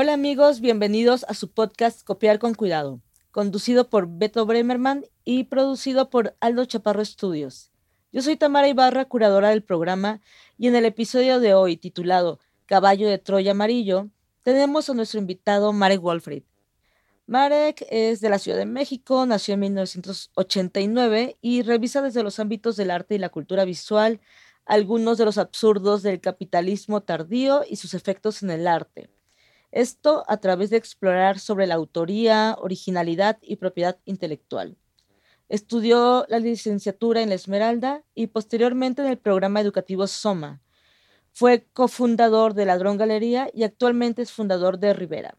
Hola amigos, bienvenidos a su podcast Copiar con Cuidado, conducido por Beto Bremerman y producido por Aldo Chaparro Studios. Yo soy Tamara Ibarra, curadora del programa, y en el episodio de hoy, titulado Caballo de Troya Amarillo, tenemos a nuestro invitado Marek Wolfried. Marek es de la Ciudad de México, nació en 1989 y revisa desde los ámbitos del arte y la cultura visual algunos de los absurdos del capitalismo tardío y sus efectos en el arte. Esto a través de explorar sobre la autoría, originalidad y propiedad intelectual. Estudió la licenciatura en la Esmeralda y posteriormente en el programa educativo SOMA. Fue cofundador de Ladrón Galería y actualmente es fundador de Rivera.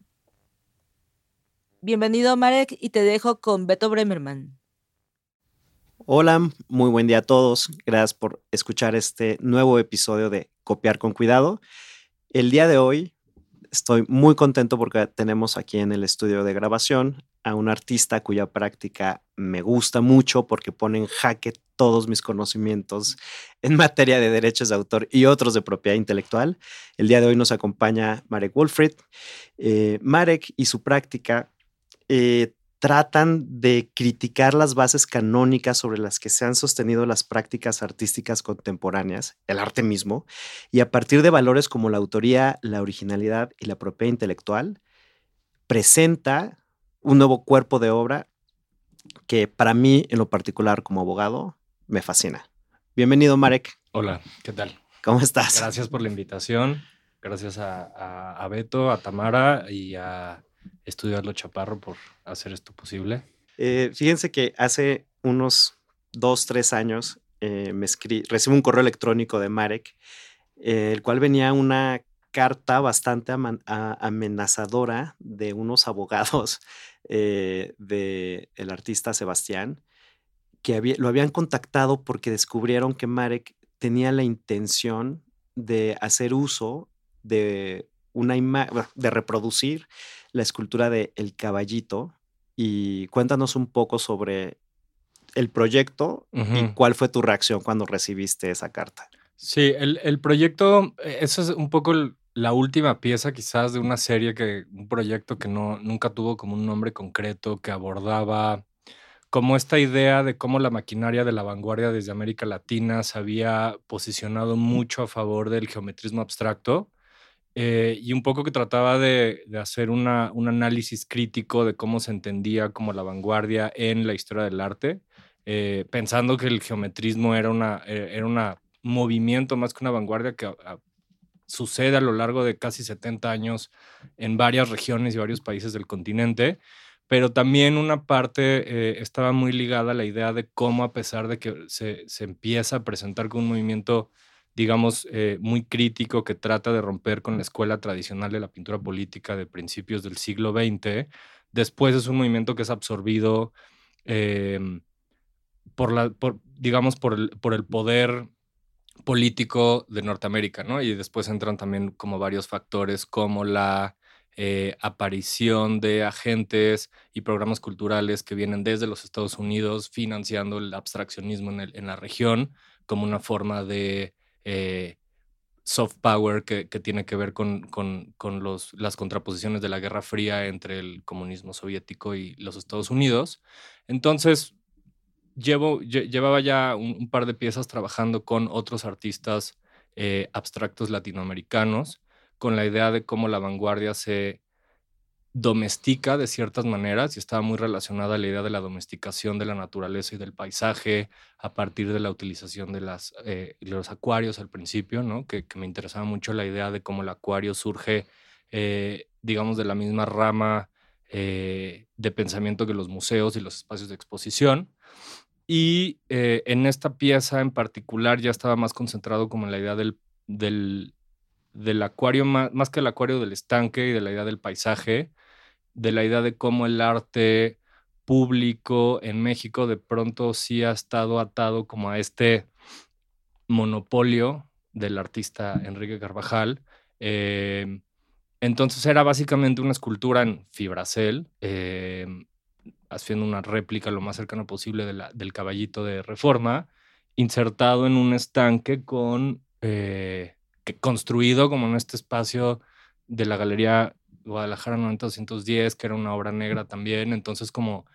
Bienvenido, Marek, y te dejo con Beto Bremerman. Hola, muy buen día a todos. Gracias por escuchar este nuevo episodio de Copiar con Cuidado. El día de hoy estoy muy contento porque tenemos aquí en el estudio de grabación a un artista cuya práctica me gusta mucho porque pone en jaque todos mis conocimientos en materia de derechos de autor y otros de propiedad intelectual. El día de hoy nos acompaña Marek Wolfried. Eh, Marek y su práctica eh, tratan de criticar las bases canónicas sobre las que se han sostenido las prácticas artísticas contemporáneas, el arte mismo, y a partir de valores como la autoría, la originalidad y la propiedad intelectual, presenta un nuevo cuerpo de obra que para mí, en lo particular como abogado, me fascina. Bienvenido, Marek. Hola, ¿qué tal? ¿Cómo estás? Gracias por la invitación. Gracias a, a Beto, a Tamara y a estudiarlo Chaparro por hacer esto posible. Eh, fíjense que hace unos dos, tres años eh, me recibo un correo electrónico de Marek, eh, el cual venía una carta bastante amenazadora de unos abogados del el artista Sebastián, que lo habían contactado porque descubrieron que Marek tenía la intención de hacer uso de una de reproducir la escultura de El Caballito y cuéntanos un poco sobre el proyecto y cuál fue tu reacción cuando recibiste esa carta. Sí, el, proyecto, eh, eso es un poco la última pieza quizás de una serie que, un proyecto que no, nunca tuvo como un nombre concreto, que abordaba como esta idea de cómo la maquinaria de la vanguardia desde América Latina se había posicionado mucho a favor del geometrismo abstracto eh, y un poco que trataba de, hacer un análisis crítico de cómo se entendía como la vanguardia en la historia del arte, eh, pensando que el geometrismo era un eh, era una movimiento más que una vanguardia que sucede a lo largo de casi 70 años en varias regiones y varios países del continente, pero también una parte estaba muy ligada a la idea de cómo a pesar de que se, se empieza a presentar como un movimiento digamos, eh, muy crítico que trata de romper con la escuela tradicional de la pintura política de principios del siglo XX. Después es un movimiento que es absorbido em, por la, digamos, por el, por el poder político de Norteamérica, ¿no? Y después entran también como varios factores como la eh, aparición de agentes y programas culturales que vienen desde los Estados Unidos financiando el abstraccionismo en la región como una forma de eh, soft power que, tiene que ver con, con, los, las contraposiciones de la Guerra Fría entre el comunismo soviético y los Estados Unidos. Entonces, llevo, llevaba ya un, par de piezas trabajando con otros artistas eh, abstractos latinoamericanos, con la idea de cómo la vanguardia se domestica de ciertas maneras y estaba muy relacionada a la idea de la domesticación de la naturaleza y del paisaje a partir de la utilización de eh, los acuarios al principio, ¿no? Que, me interesaba mucho la idea de cómo el acuario surge, eh, digamos, de la misma rama eh, de pensamiento que los museos y los espacios de exposición. Y en esta pieza en particular ya estaba más concentrado como en la idea del, del, acuario, más, que el acuario del estanque y de la idea del paisaje, de la idea de cómo el arte público en México de pronto sí ha estado atado como a este monopolio del artista Enrique Carvajal. Em, entonces era básicamente una escultura en fibracel, em, haciendo una réplica lo más cercano posible del caballito de reforma, insertado en un estanque con, eh, construido como en este espacio de la Galería Guadalajara 90-210, que era una obra negra también. Entonces, como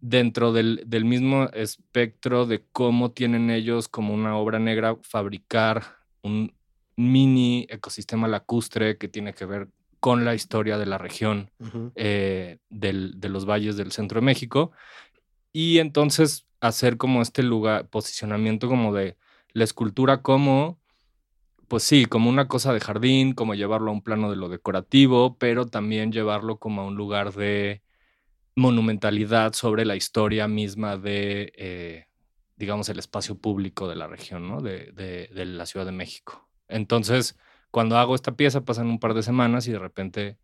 dentro del, del, mismo espectro de cómo tienen ellos como una obra negra fabricar un mini ecosistema lacustre que tiene que ver con la historia de la región eh, del, de los valles del centro de México. Y entonces hacer como este lugar, posicionamiento como de la escultura como, pues sí, como una cosa de jardín, como llevarlo a un plano de lo decorativo, pero también llevarlo como a un lugar de monumentalidad sobre la historia misma de, eh, digamos, el espacio público de la región, ¿no? De, de, la Ciudad de México. Entonces, cuando hago esta pieza pasan un par de semanas y de repente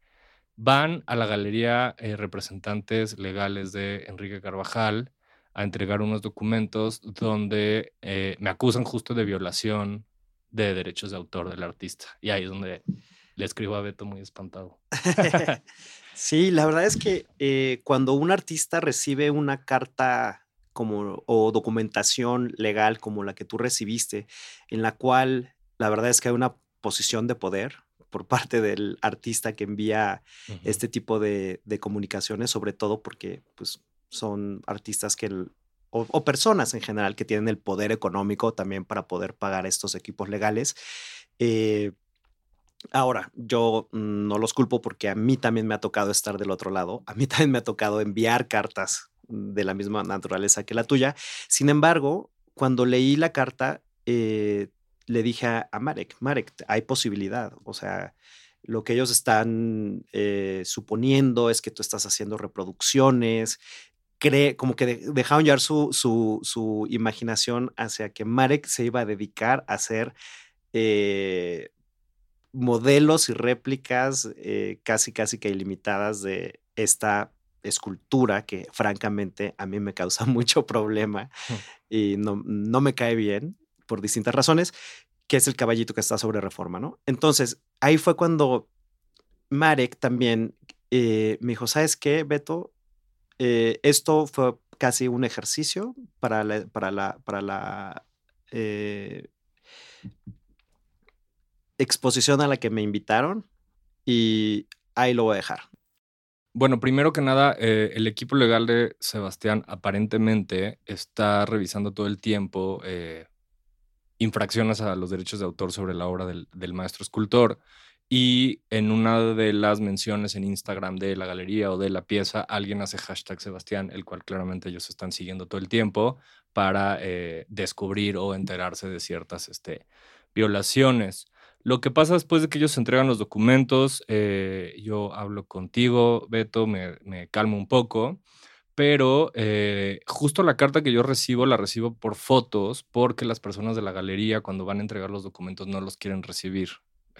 van a la galería eh, representantes legales de Enrique Carvajal a entregar unos documentos donde eh, me acusan justo de violación de derechos de autor del artista. Y ahí es donde le escribo a Beto muy espantado. Sí, la verdad es que eh, cuando un artista recibe una carta como o documentación legal como la que tú recibiste, en la cual la verdad es que hay una posición de poder por parte del artista que envía este tipo de, comunicaciones, sobre todo porque pues, son artistas que o, personas en general que tienen el poder económico también para poder pagar estos equipos legales. Eh, Ahora, yo no los culpo porque a mí también me ha tocado estar del otro lado. A mí también me ha tocado enviar cartas de la misma naturaleza que la tuya. Sin embargo, cuando leí la carta, eh, le dije a, Marek, Marek, hay posibilidad. O sea, lo que ellos están eh, suponiendo es que tú estás haciendo reproducciones, cree, como que dejaron llevar su, su, su, imaginación hacia que Marek se iba a dedicar a hacer eh, modelos y réplicas eh, casi, casi que ilimitadas de esta escultura que francamente a mí me causa mucho problema y no, no me cae bien por distintas razones, que es el caballito que está sobre reforma, ¿no? Entonces, ahí fue cuando Marek también eh, me dijo, ¿sabes qué, Beto? Eh, esto fue casi un ejercicio para la, para la, para la exposición a la que me invitaron y ahí lo voy a dejar. Bueno, primero que nada, eh, el equipo legal de Sebastián aparentemente está revisando todo el tiempo eh, infracciones a los derechos de autor sobre la obra del, maestro escultor. Y en una de las menciones en Instagram de la galería o de la pieza, alguien hace hashtag Sebastián, el cual claramente ellos están siguiendo todo el tiempo para eh, descubrir o enterarse de ciertas este, violaciones. Lo que pasa después de que ellos entregan los documentos, eh, yo hablo contigo, Beto, me, calmo un poco, pero eh, justo la carta que yo recibo la recibo por fotos porque las personas de la galería cuando van a entregar los documentos no los quieren recibir.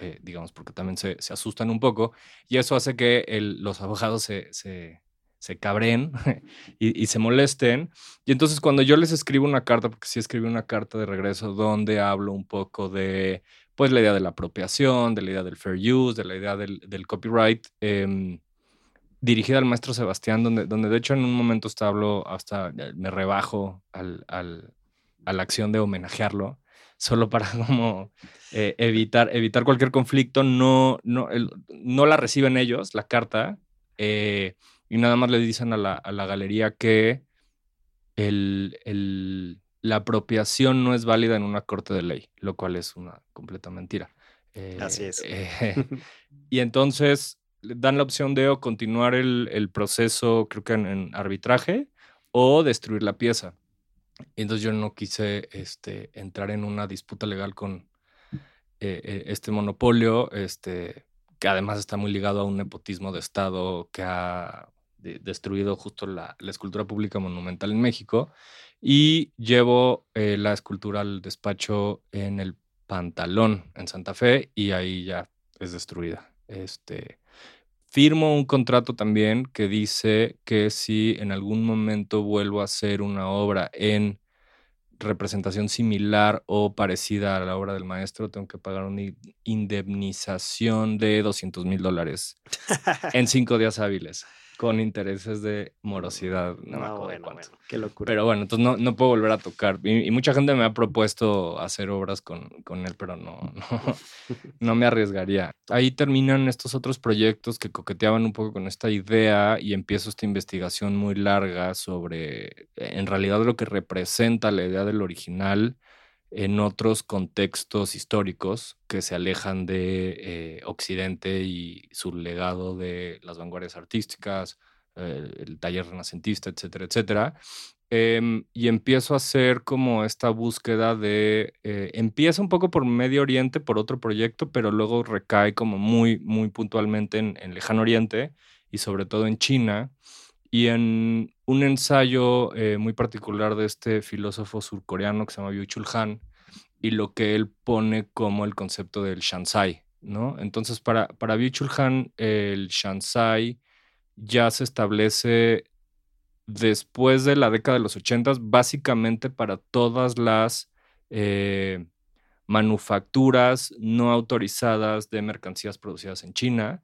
Eh, digamos, porque también se, asustan un poco y eso hace que los abogados se, se, se cabren y, se molesten. Y entonces cuando yo les escribo una carta, porque sí escribí una carta de regreso donde hablo un poco de pues la idea de la apropiación, de la idea del fair use, de la idea del, copyright, em, dirigida al maestro Sebastián, donde, donde de hecho en un momento hasta hablo, hasta me rebajo al, al, a la acción de homenajearlo, solo para como eh, evitar, evitar cualquier conflicto, no, no, no la reciben ellos, la carta, eh, y nada más le dicen a la, a la galería que el, el, la apropiación no es válida en una corte de ley, lo cual es una completa mentira. Así es. Eh, y entonces dan la opción de o continuar el, proceso, creo que en, arbitraje, o destruir la pieza. Entonces yo no quise este, entrar en una disputa legal con eh, eh, este monopolio, este, que además está muy ligado a un nepotismo de Estado que ha destruido justo la, la, escultura pública monumental en México y llevo eh, la escultura al despacho en el pantalón en Santa Fe y ahí ya es destruida. Este, firmo un contrato también que dice que si en algún momento vuelvo a hacer una obra en representación similar o parecida a la obra del maestro, tengo que pagar una indemnización de 200 mil dólares en cinco días hábiles. Con intereses de morosidad. No, me acuerdo bueno, cuánto. bueno, qué locura. Pero bueno, entonces no, no puedo volver a tocar. Y, y mucha gente me ha propuesto hacer obras con, con él, pero no, no, no me arriesgaría. Ahí terminan estos otros proyectos que coqueteaban un poco con esta idea y empiezo esta investigación muy larga sobre en realidad lo que representa la idea del original en otros contextos históricos que se alejan de eh, Occidente y su legado de las vanguardias artísticas, eh, el taller renacentista, etcétera, etcétera. Em, y empiezo a hacer como esta búsqueda de, eh, empieza un poco por Medio Oriente, por otro proyecto, pero luego recae como muy, muy puntualmente en, en Lejano Oriente y sobre todo en China. Y en un ensayo eh, muy particular de este filósofo surcoreano que se llama Byung-Chul Han, y lo que él pone como el concepto del Shansai, ¿no? Entonces, para, para Byung-Chul Han, el Shansai ya se establece después de la década de los 80, básicamente para todas las eh, manufacturas no autorizadas de mercancías producidas en China,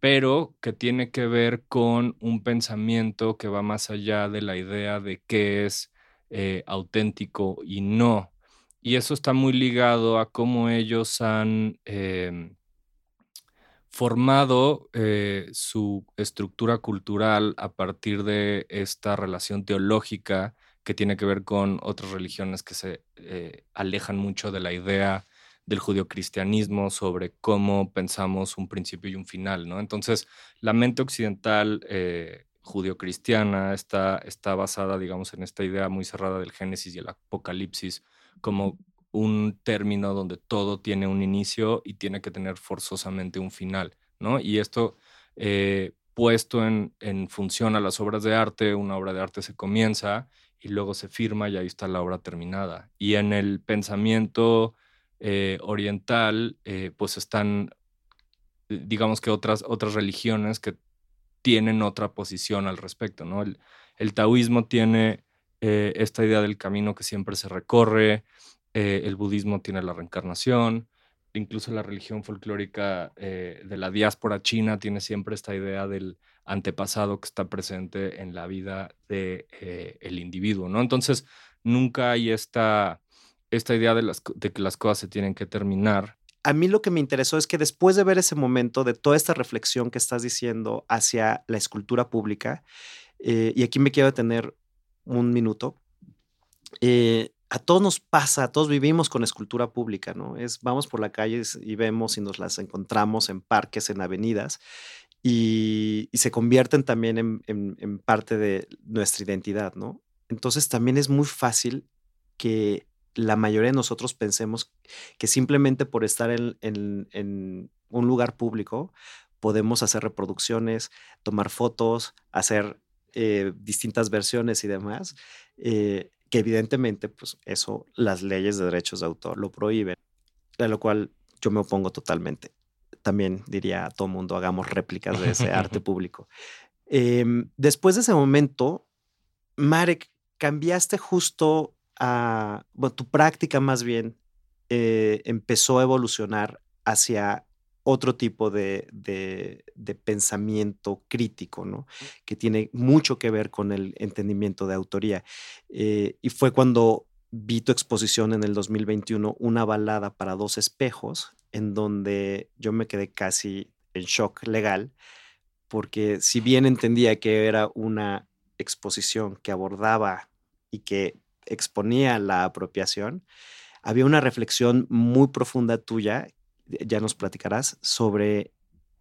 pero que tiene que ver con un pensamiento que va más allá de la idea de qué es eh, auténtico y no. Y eso está muy ligado a cómo ellos han em, formado eh, su estructura cultural a partir de esta relación teológica que tiene que ver con otras religiones que se eh, alejan mucho de la idea del judio-cristianismo sobre cómo pensamos un principio y un final, ¿no? Entonces, la mente occidental eh, judio-cristiana está, está basada, digamos, en esta idea muy cerrada del Génesis y el Apocalipsis como un término donde todo tiene un inicio y tiene que tener forzosamente un final, ¿no? Y esto eh, puesto en, en función a las obras de arte, una obra de arte se comienza y luego se firma y ahí está la obra terminada. Y en el pensamiento eh, oriental, eh, pues están, eh, digamos que otras, otras religiones que tienen otra posición al respecto, ¿no? El, taoísmo tiene esta idea del camino que siempre se recorre, el budismo tiene la reencarnación, incluso la religión folclórica de la diáspora china tiene siempre esta idea del antepasado que está presente en la vida del de, el individuo, ¿no? Entonces, nunca hay esta esta idea de, las, que las cosas se tienen que terminar. A mí lo que me interesó es que después de ver ese momento, de toda esta reflexión que estás diciendo hacia la escultura pública, eh, y aquí me quiero detener un minuto, eh, a todos nos pasa, a todos vivimos con escultura pública, ¿no? Es, vamos por la calle y vemos y nos las encontramos en parques, en avenidas, y, se convierten también en, en parte de nuestra identidad, ¿no? Entonces también es muy fácil que la mayoría de nosotros pensemos que simplemente por estar en, en, en, un lugar público podemos hacer reproducciones, tomar fotos, hacer eh, distintas versiones y demás, eh, que evidentemente pues eso las leyes de derechos de autor lo prohíben, a lo cual yo me opongo totalmente. También diría a todo mundo, hagamos réplicas de ese arte público. Eh, después de ese momento, Marek, cambiaste justo a, bueno, tu práctica más bien eh, empezó a evolucionar hacia otro tipo de, de, de, pensamiento crítico, ¿no? Que tiene mucho que ver con el entendimiento de autoría. Eh, y fue cuando vi tu exposición en el 2021, una balada para dos espejos, en donde yo me quedé casi en shock legal, porque si bien entendía que era una exposición que abordaba y que exponía la apropiación, había una reflexión muy profunda tuya, ya nos platicarás, sobre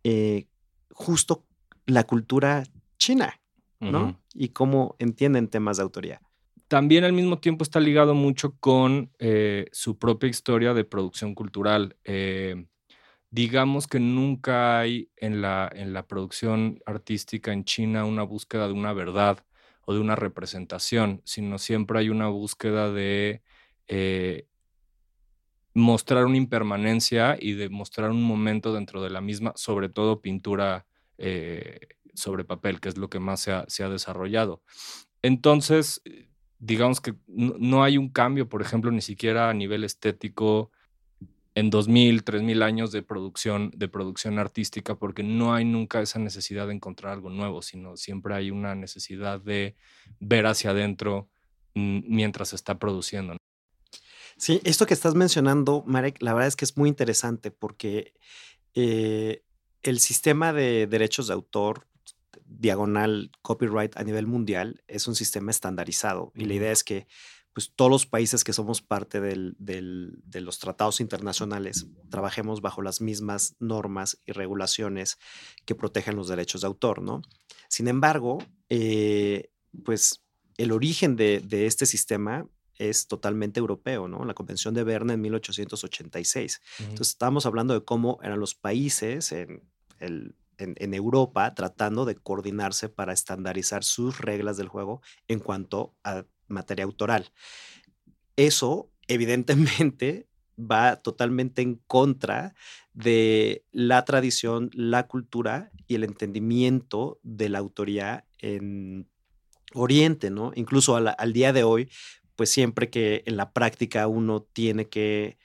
eh, justo la cultura china, ¿no? Uh -huh. Y cómo entienden temas de autoría. También al mismo tiempo está ligado mucho con eh, su propia historia de producción cultural. Eh, digamos que nunca hay en la, en la producción artística en China una búsqueda de una verdad o de una representación, sino siempre hay una búsqueda de eh, mostrar una impermanencia y de mostrar un momento dentro de la misma, sobre todo pintura eh, sobre papel, que es lo que más se ha, se ha desarrollado. Entonces, digamos que no, no, hay un cambio, por ejemplo, ni siquiera a nivel estético en 2000, 3000 años de producción, de producción artística, porque no hay nunca esa necesidad de encontrar algo nuevo, sino siempre hay una necesidad de ver hacia adentro mm, mientras se está produciendo. Sí, esto que estás mencionando, Marek, la verdad es que es muy interesante porque eh, el sistema de derechos de autor diagonal copyright a nivel mundial es un sistema estandarizado y la idea es que pues todos los países que somos parte de los tratados internacionales trabajemos bajo las mismas normas y regulaciones que protegen los derechos de autor, ¿no? Sin embargo, eh, pues el origen de, este sistema es totalmente europeo, ¿no? La Convención de Berna en 1886. Entonces, estamos hablando de cómo eran los países en, en, Europa tratando de coordinarse para estandarizar sus reglas del juego en cuanto a materia autoral. Eso, evidentemente, va totalmente en contra de la tradición, la cultura y el entendimiento de la autoría en Oriente, ¿no? Incluso al, día de hoy, pues siempre que en la práctica uno tiene que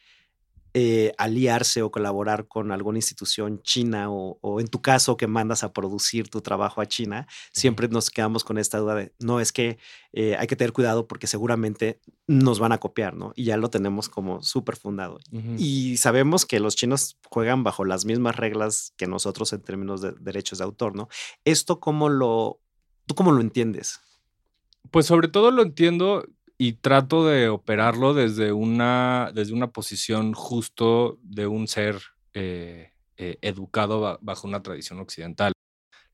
eh, aliarse o colaborar con alguna institución china o, en tu caso que mandas a producir tu trabajo a China, siempre nos quedamos con esta duda de, no, es que eh, hay que tener cuidado porque seguramente nos van a copiar, ¿no? Y ya lo tenemos como súper fundado. Y sabemos que los chinos juegan bajo las mismas reglas que nosotros en términos de derechos de autor, ¿no? ¿Esto cómo lo, tú cómo lo entiendes? Pues sobre todo lo entiendo y trato de operarlo desde una, desde una posición justo de un ser eh, eh, educado bajo una tradición occidental.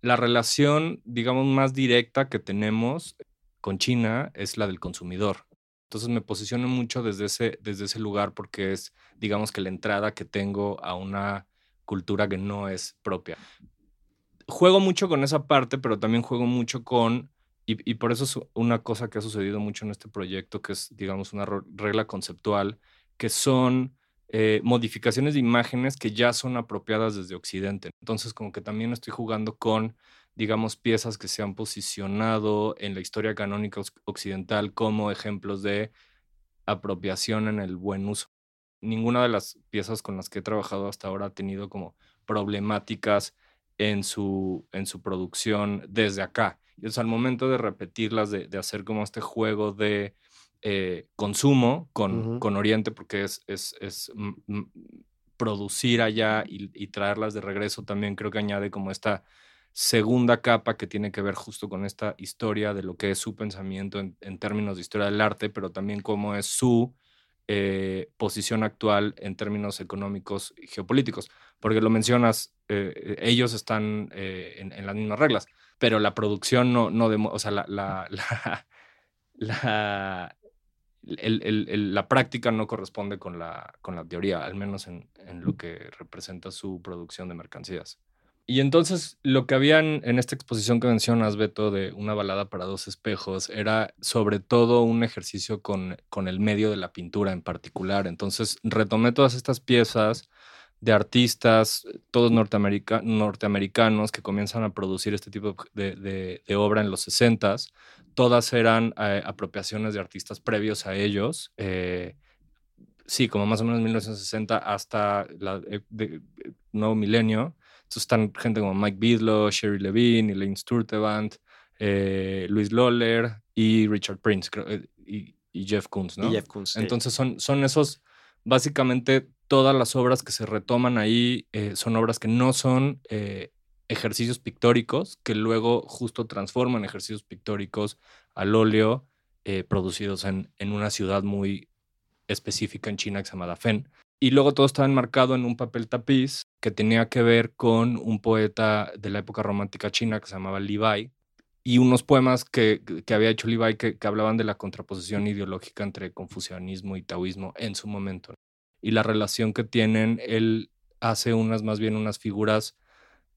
La relación, digamos, más directa que tenemos con China es la del consumidor. Entonces me posiciono mucho desde ese, desde ese lugar porque es, digamos, que la entrada que tengo a una cultura que no es propia. Juego mucho con esa parte, pero también juego mucho con y, por eso es una cosa que ha sucedido mucho en este proyecto, que es, digamos, una regla conceptual, que son eh, modificaciones de imágenes que ya son apropiadas desde Occidente. Entonces, como que también estoy jugando con, digamos, piezas que se han posicionado en la historia canónica occidental como ejemplos de apropiación en el buen uso. Ninguna de las piezas con las que he trabajado hasta ahora ha tenido como problemáticas en su, en su producción desde acá. Entonces, al momento de repetirlas, de, hacer como este juego de eh, consumo con, con, Oriente, porque es, es, es producir allá y, traerlas de regreso, también creo que añade como esta segunda capa que tiene que ver justo con esta historia de lo que es su pensamiento en, términos de historia del arte, pero también cómo es su eh, posición actual en términos económicos y geopolíticos. Porque lo mencionas, eh, ellos están en, en, las mismas reglas pero la producción no, no o sea, la, la, la, la práctica no corresponde con la, con la teoría, al menos en, en, lo que representa su producción de mercancías. Y entonces lo que había en, esta exposición que mencionas, Beto, de una balada para dos espejos, era sobre todo un ejercicio con, con el medio de la pintura en particular. Entonces retomé todas estas piezas de artistas, todos norteamericanos que comienzan a producir este tipo de, obra en los 60 Todas eran eh, apropiaciones de artistas previos a ellos. Eh, sí, como más o menos 1960 hasta el eh, nuevo milenio. Entonces están gente como Mike Bidlow, Sherry Levine, Elaine Sturtevant, Luis Loller y Richard Prince y, Jeff Koons, ¿no? Jeff Koons, Entonces son, son esos básicamente todas las obras que se retoman ahí eh, son obras que no son eh, ejercicios pictóricos, que luego justo transforman ejercicios pictóricos al óleo eh, producidos en, en, una ciudad muy específica en China que se llama Dafen. Y luego todo estaba enmarcado en un papel tapiz que tenía que ver con un poeta de la época romántica china que se llamaba Li Bai, y unos poemas que, que había hecho Bai que, que hablaban de la contraposición ideológica entre confucianismo y taoísmo en su momento y la relación que tienen, él hace unas más bien unas figuras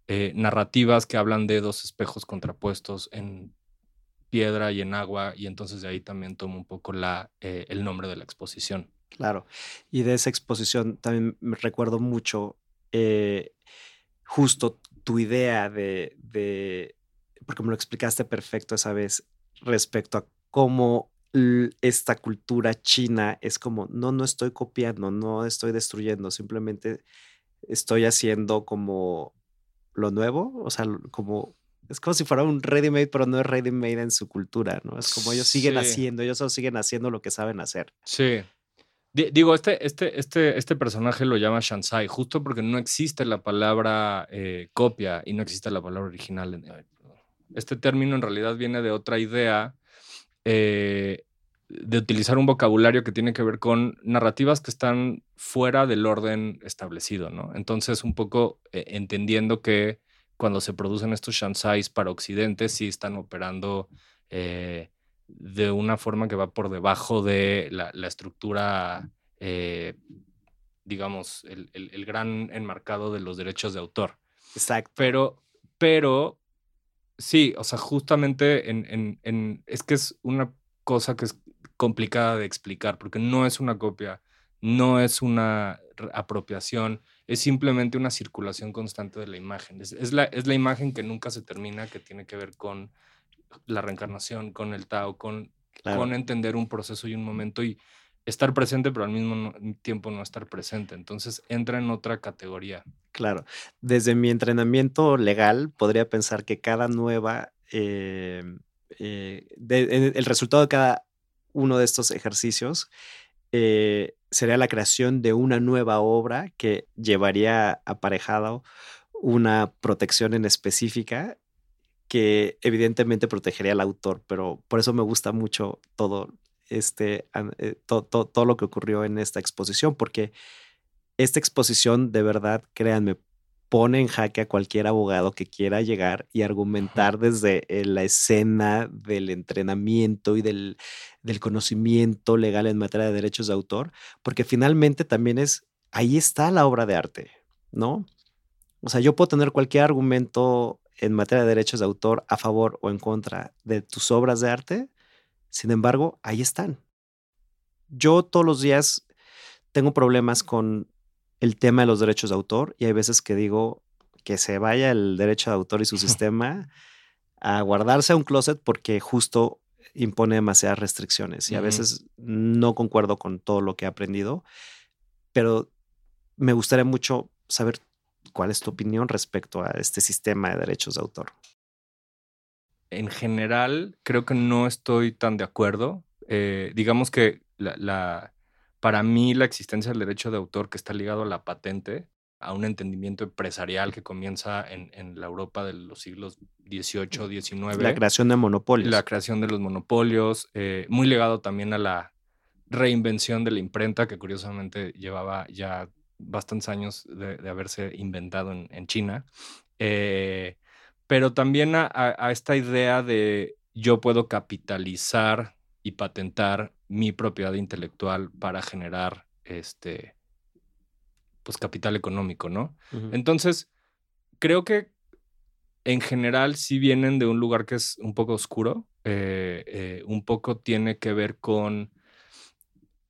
eh, narrativas que hablan de dos espejos contrapuestos en piedra y en agua, y entonces de ahí también tomo un poco la, eh, el nombre de la exposición. Claro, y de esa exposición también me recuerdo mucho eh, justo tu idea de, de, porque me lo explicaste perfecto esa vez, respecto a cómo esta cultura china es como, no, no estoy copiando, no estoy destruyendo, simplemente estoy haciendo como lo nuevo, o sea, como es como si fuera un ready made, pero no es ready made en su cultura, ¿no? Es como ellos siguen haciendo, ellos solo siguen haciendo lo que saben hacer. Sí. Digo, este, este, este, este personaje lo llama Shansai, justo porque no existe la palabra eh, copia y no existe la palabra original. Este término en realidad viene de otra idea eh, de utilizar un vocabulario que tiene que ver con narrativas que están fuera del orden establecido, ¿no? Entonces, un poco eh, entendiendo que cuando se producen estos Shansais para Occidente, sí están operando eh, de una forma que va por debajo de la, estructura, digamos, el, gran enmarcado de los derechos de autor. Exacto. Pero, pero Sí, o sea, justamente en, en, es que es una cosa que es complicada de explicar, porque no es una copia, no es una apropiación, es simplemente una circulación constante de la imagen. Es, la, es la imagen que nunca se termina, que tiene que ver con la reencarnación, con el Tao, con, con entender un proceso y un momento. Y estar presente, pero al mismo tiempo no estar presente. Entonces entra en otra categoría. Claro. Desde mi entrenamiento legal, podría pensar que cada nueva, eh, eh, el resultado de cada uno de estos ejercicios eh, sería la creación de una nueva obra que llevaría aparejado una protección en específica que evidentemente protegería al autor, pero por eso me gusta mucho todo este, eh, todo lo que ocurrió en esta exposición, porque esta exposición de verdad, créanme, pone en jaque a cualquier abogado que quiera llegar y argumentar desde eh, la escena del entrenamiento y del, del, conocimiento legal en materia de derechos de autor, porque finalmente también es, ahí está la obra de arte, ¿no? O sea, yo puedo tener cualquier argumento en materia de derechos de autor a favor o en contra de tus obras de arte, sin embargo, ahí están. Yo todos los días tengo problemas con el tema de los derechos de autor y hay veces que digo que se vaya el derecho de autor y su sistema a guardarse a un closet porque justo impone demasiadas restricciones y a veces no concuerdo con todo lo que he aprendido, pero me gustaría mucho saber cuál es tu opinión respecto a este sistema de derechos de autor en general creo que no estoy tan de acuerdo. Eh, digamos que la, para mí la existencia del derecho de autor que está ligado a la patente, a un entendimiento empresarial que comienza en, la Europa de los siglos XVIII, XIX. La creación de monopolios. La creación de los monopolios, eh, muy ligado también a la reinvención de la imprenta, que curiosamente llevaba ya bastantes años de, haberse inventado en, en China. Eh, pero también a, esta idea de yo puedo capitalizar y patentar mi propiedad intelectual para generar este pues capital económico, ¿no? Entonces, creo que en general sí vienen de un lugar que es un poco oscuro, eh, eh, un poco tiene que ver con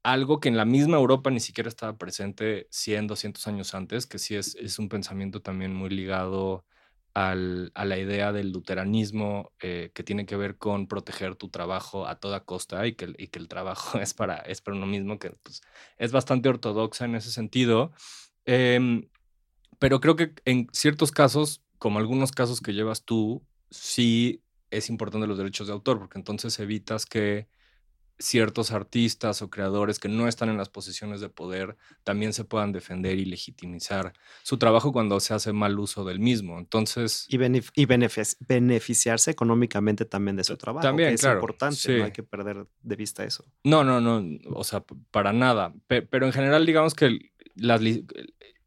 algo que en la misma Europa ni siquiera estaba presente 100, 200 años antes, que sí es, es un pensamiento también muy ligado a la idea del luteranismo eh, que tiene que ver con proteger tu trabajo a toda costa y que, el trabajo es para, es para uno mismo, que pues, es bastante ortodoxa en ese sentido. Em, pero creo que en ciertos casos, como algunos casos que llevas tú, sí es importante los derechos de autor, porque entonces evitas que ciertos artistas o creadores que no están en las posiciones de poder también se puedan defender y legitimizar su trabajo cuando se hace mal uso del mismo. Entonces... Y, y beneficiarse económicamente también de su trabajo. También, es importante, no hay que perder de vista eso. No, no, no, o sea, para nada. Pero en general, digamos que las,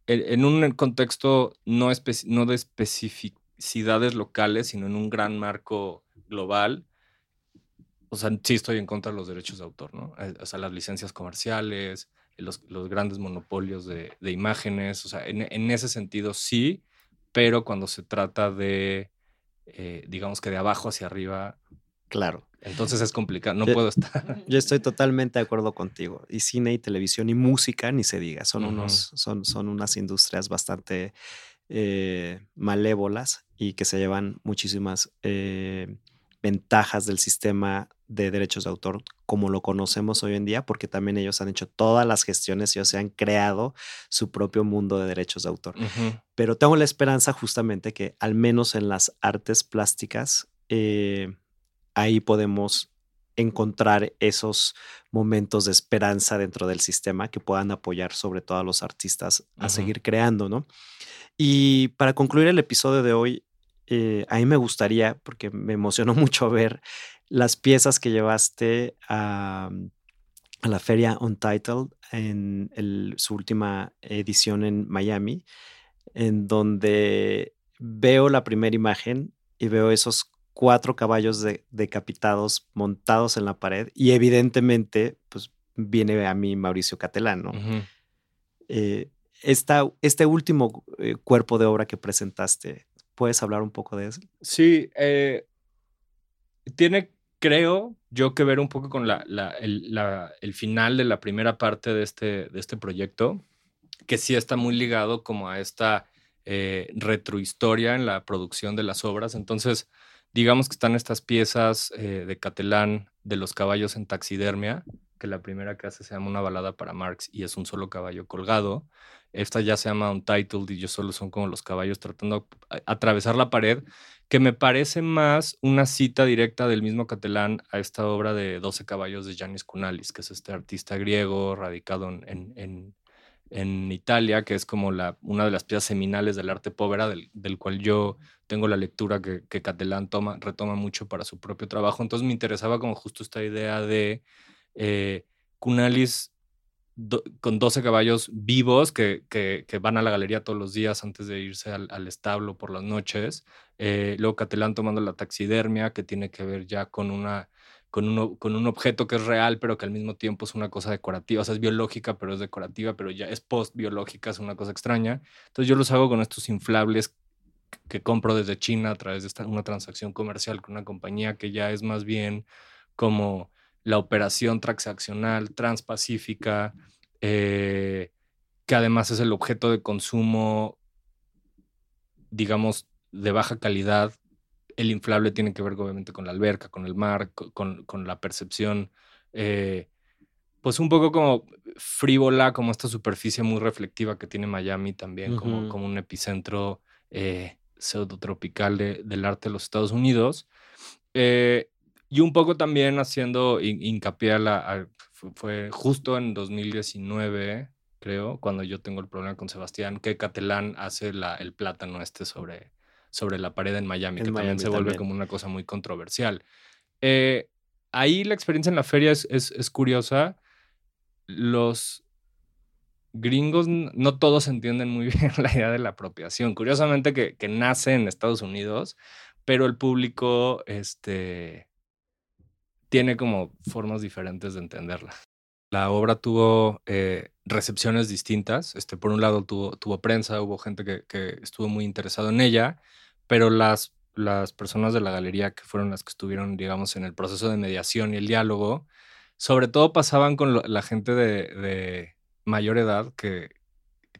en un contexto no, no de especificidades locales, sino en un gran marco global, o sea, sí estoy en contra de los derechos de autor, ¿no? Eh, o sea, las licencias comerciales, los, los grandes monopolios de, de, imágenes, o sea, en, en, ese sentido sí, pero cuando se trata de, eh, digamos que de abajo hacia arriba. Claro. Entonces es complicado, no puedo estar. Yo estoy totalmente de acuerdo contigo. Y cine y televisión y música, ni se diga, son, unos, son, son unas industrias bastante eh, malévolas y que se llevan muchísimas ventajas del sistema de derechos de autor como lo conocemos hoy en día, porque también ellos han hecho todas las gestiones y ellos se han creado su propio mundo de derechos de autor. Pero tengo la esperanza justamente que al menos en las artes plásticas, eh, ahí podemos encontrar esos momentos de esperanza dentro del sistema que puedan apoyar sobre todo a los artistas a seguir creando, ¿no? Y para concluir el episodio de hoy, eh, a mí me gustaría, porque me emocionó mucho ver las piezas que llevaste a, la feria Untitled en su última edición en Miami, en donde veo la primera imagen y veo esos cuatro caballos decapitados montados en la pared y evidentemente pues viene a mí Mauricio Catelán, ¿no? Eh, este último eh, cuerpo de obra que presentaste, ¿puedes hablar un poco de eso? Sí, eh, tiene, creo yo, que ver un poco con la, el, final de la primera parte de este, de este proyecto, que sí está muy ligado como a esta retrohistoria en la producción de las obras. Entonces, digamos que están estas piezas eh, de Catelán de los caballos en taxidermia, que la primera que hace se llama Una balada para Marx y es un solo caballo colgado. Esta ya se llama Untitled y yo solo son como los caballos tratando de atravesar la pared, que me parece más una cita directa del mismo Catelán a esta obra de 12 caballos de Yanis Kunalis, que es este artista griego radicado en, en Italia, que es como la, una de las piezas seminales del arte povera, del, del cual yo tengo la lectura que, que Catelán toma, retoma mucho para su propio trabajo. Entonces me interesaba como justo esta idea de eh, Cunalis con 12 caballos vivos que, que, van a la galería todos los días antes de irse al, establo por las noches. Eh, luego Catelán tomando la taxidermia, que tiene que ver ya con una con un, con un objeto que es real, pero que al mismo tiempo es una cosa decorativa. O sea, es biológica, pero es decorativa, pero ya es post-biológica, es una cosa extraña. Entonces yo los hago con estos inflables que compro desde China a través de esta, una transacción comercial con una compañía que ya es más bien como la operación transaccional transpacífica, eh, que además es el objeto de consumo, digamos, de baja calidad el inflable tiene que ver obviamente con la alberca, con el mar, con, con la percepción, eh, pues un poco como frívola, como esta superficie muy reflectiva que tiene Miami también, como, como un epicentro eh, pseudotropical de, del arte de los Estados Unidos. Eh, y un poco también haciendo hincapié a la... fue justo en 2019, creo, cuando yo tengo el problema con Sebastián, que Catelán hace la, el plátano este sobre sobre la pared en Miami, que también se vuelve como una cosa muy controversial. Eh, ahí la experiencia en la feria es, es, curiosa. Los gringos no todos entienden muy bien la idea de la apropiación. Curiosamente que, que, nace en Estados Unidos, pero el público este, tiene como formas diferentes de entenderla. La obra tuvo eh, recepciones distintas. Este, por un lado tuvo, tuvo prensa, hubo gente que, estuvo muy interesado en ella pero las, las personas de la galería que fueron las que estuvieron, digamos, en el proceso de mediación y el diálogo, sobre todo pasaban con la gente de, mayor edad, que,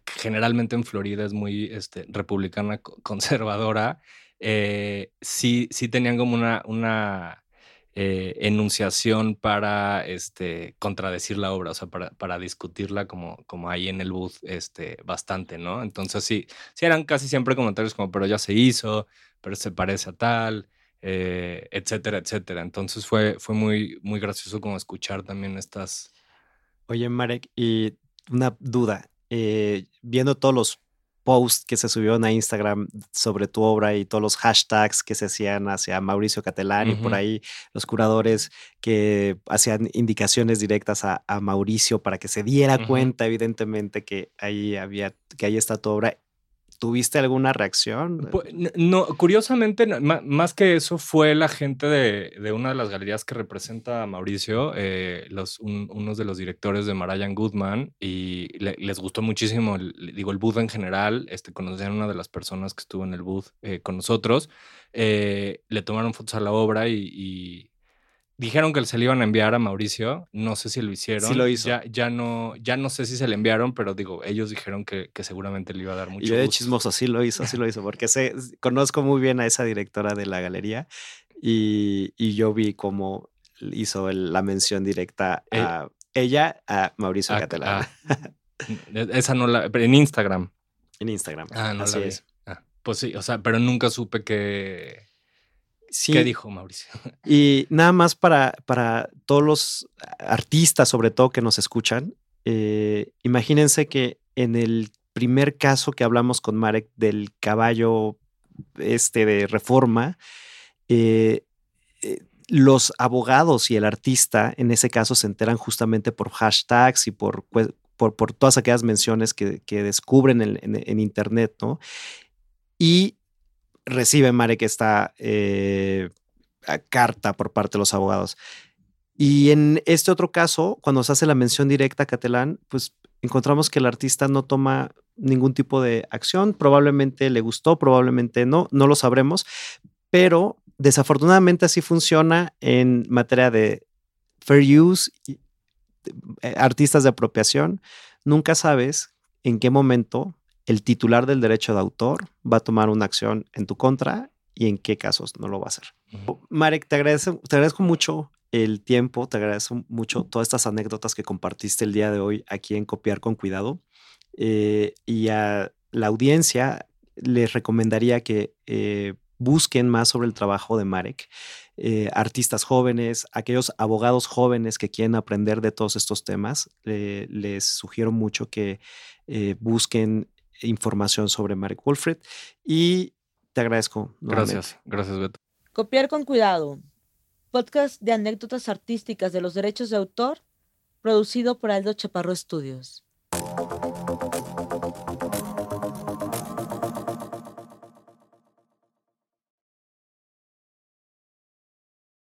generalmente en Florida es muy este, republicana conservadora, eh, sí, sí tenían como una eh, enunciación para este, contradecir la obra, o sea, para, para discutirla como, como ahí en el booth este, bastante, ¿no? Entonces sí, sí eran casi siempre comentarios como, pero ya se hizo, pero se parece a tal, eh, etcétera, etcétera. Entonces fue, fue muy, muy gracioso como escuchar también estas... Oye, Marek, y una duda, eh, viendo todos los post que se subió a Instagram sobre tu obra y todos los hashtags que se hacían hacia Mauricio Catelán y por ahí los curadores que hacían indicaciones directas a, Mauricio para que se diera cuenta evidentemente que ahí había que ahí está tu obra ¿Tuviste alguna reacción? No, curiosamente, más que eso, fue la gente de, una de las galerías que representa Mauricio, eh, unos de los directores de Marayan Goodman, y les gustó muchísimo, digo, el booth en general. Este, conocían a una de las personas que estuvo en el booth eh, con nosotros. Eh, le tomaron fotos a la obra y Dijeron que se le iban a enviar a Mauricio. No sé si lo hicieron. Sí lo hizo. Ya, ya, no, ya no sé si se le enviaron, pero digo, ellos dijeron que, que seguramente le iba a dar mucho. Y yo de chismoso, sí lo hizo, sí lo hizo, porque sé, conozco muy bien a esa directora de la galería y, y yo vi como hizo la mención directa eh, a ella, a Mauricio Catalán. esa no la. En Instagram. En Instagram. Ah, no la vi. Ah, pues sí, o sea, pero nunca supe que. ¿Qué dijo Mauricio? Y nada más para, para todos los artistas, sobre todo que nos escuchan, eh, imagínense que en el primer caso que hablamos con Marek del caballo este de reforma, eh, eh, los abogados y el artista en ese caso se enteran justamente por hashtags y por, por, todas aquellas menciones que, descubren en, Internet, ¿no? Y recibe Marek esta eh, carta por parte de los abogados. Y en este otro caso, cuando se hace la mención directa a Catalán, pues encontramos que el artista no toma ningún tipo de acción, probablemente le gustó, probablemente no, no lo sabremos, pero desafortunadamente así funciona en materia de fair use, eh, artistas de apropiación. Nunca sabes en qué momento el titular del derecho de autor va a tomar una acción en tu contra y en qué casos no lo va a hacer. Marek, te agradezco, te agradezco mucho el tiempo, te agradezco mucho todas estas anécdotas que compartiste el día de hoy aquí en Copiar con Cuidado. Eh, y a la audiencia les recomendaría que eh, busquen más sobre el trabajo de Marek. Eh, artistas jóvenes, aquellos abogados jóvenes que quieren aprender de todos estos temas, les sugiero mucho que busquen información sobre Marek Wolfred y te agradezco. Gracias, gracias Beto. Copiar con cuidado. Podcast de anécdotas artísticas de los derechos de autor, producido por Aldo Chaparro Estudios.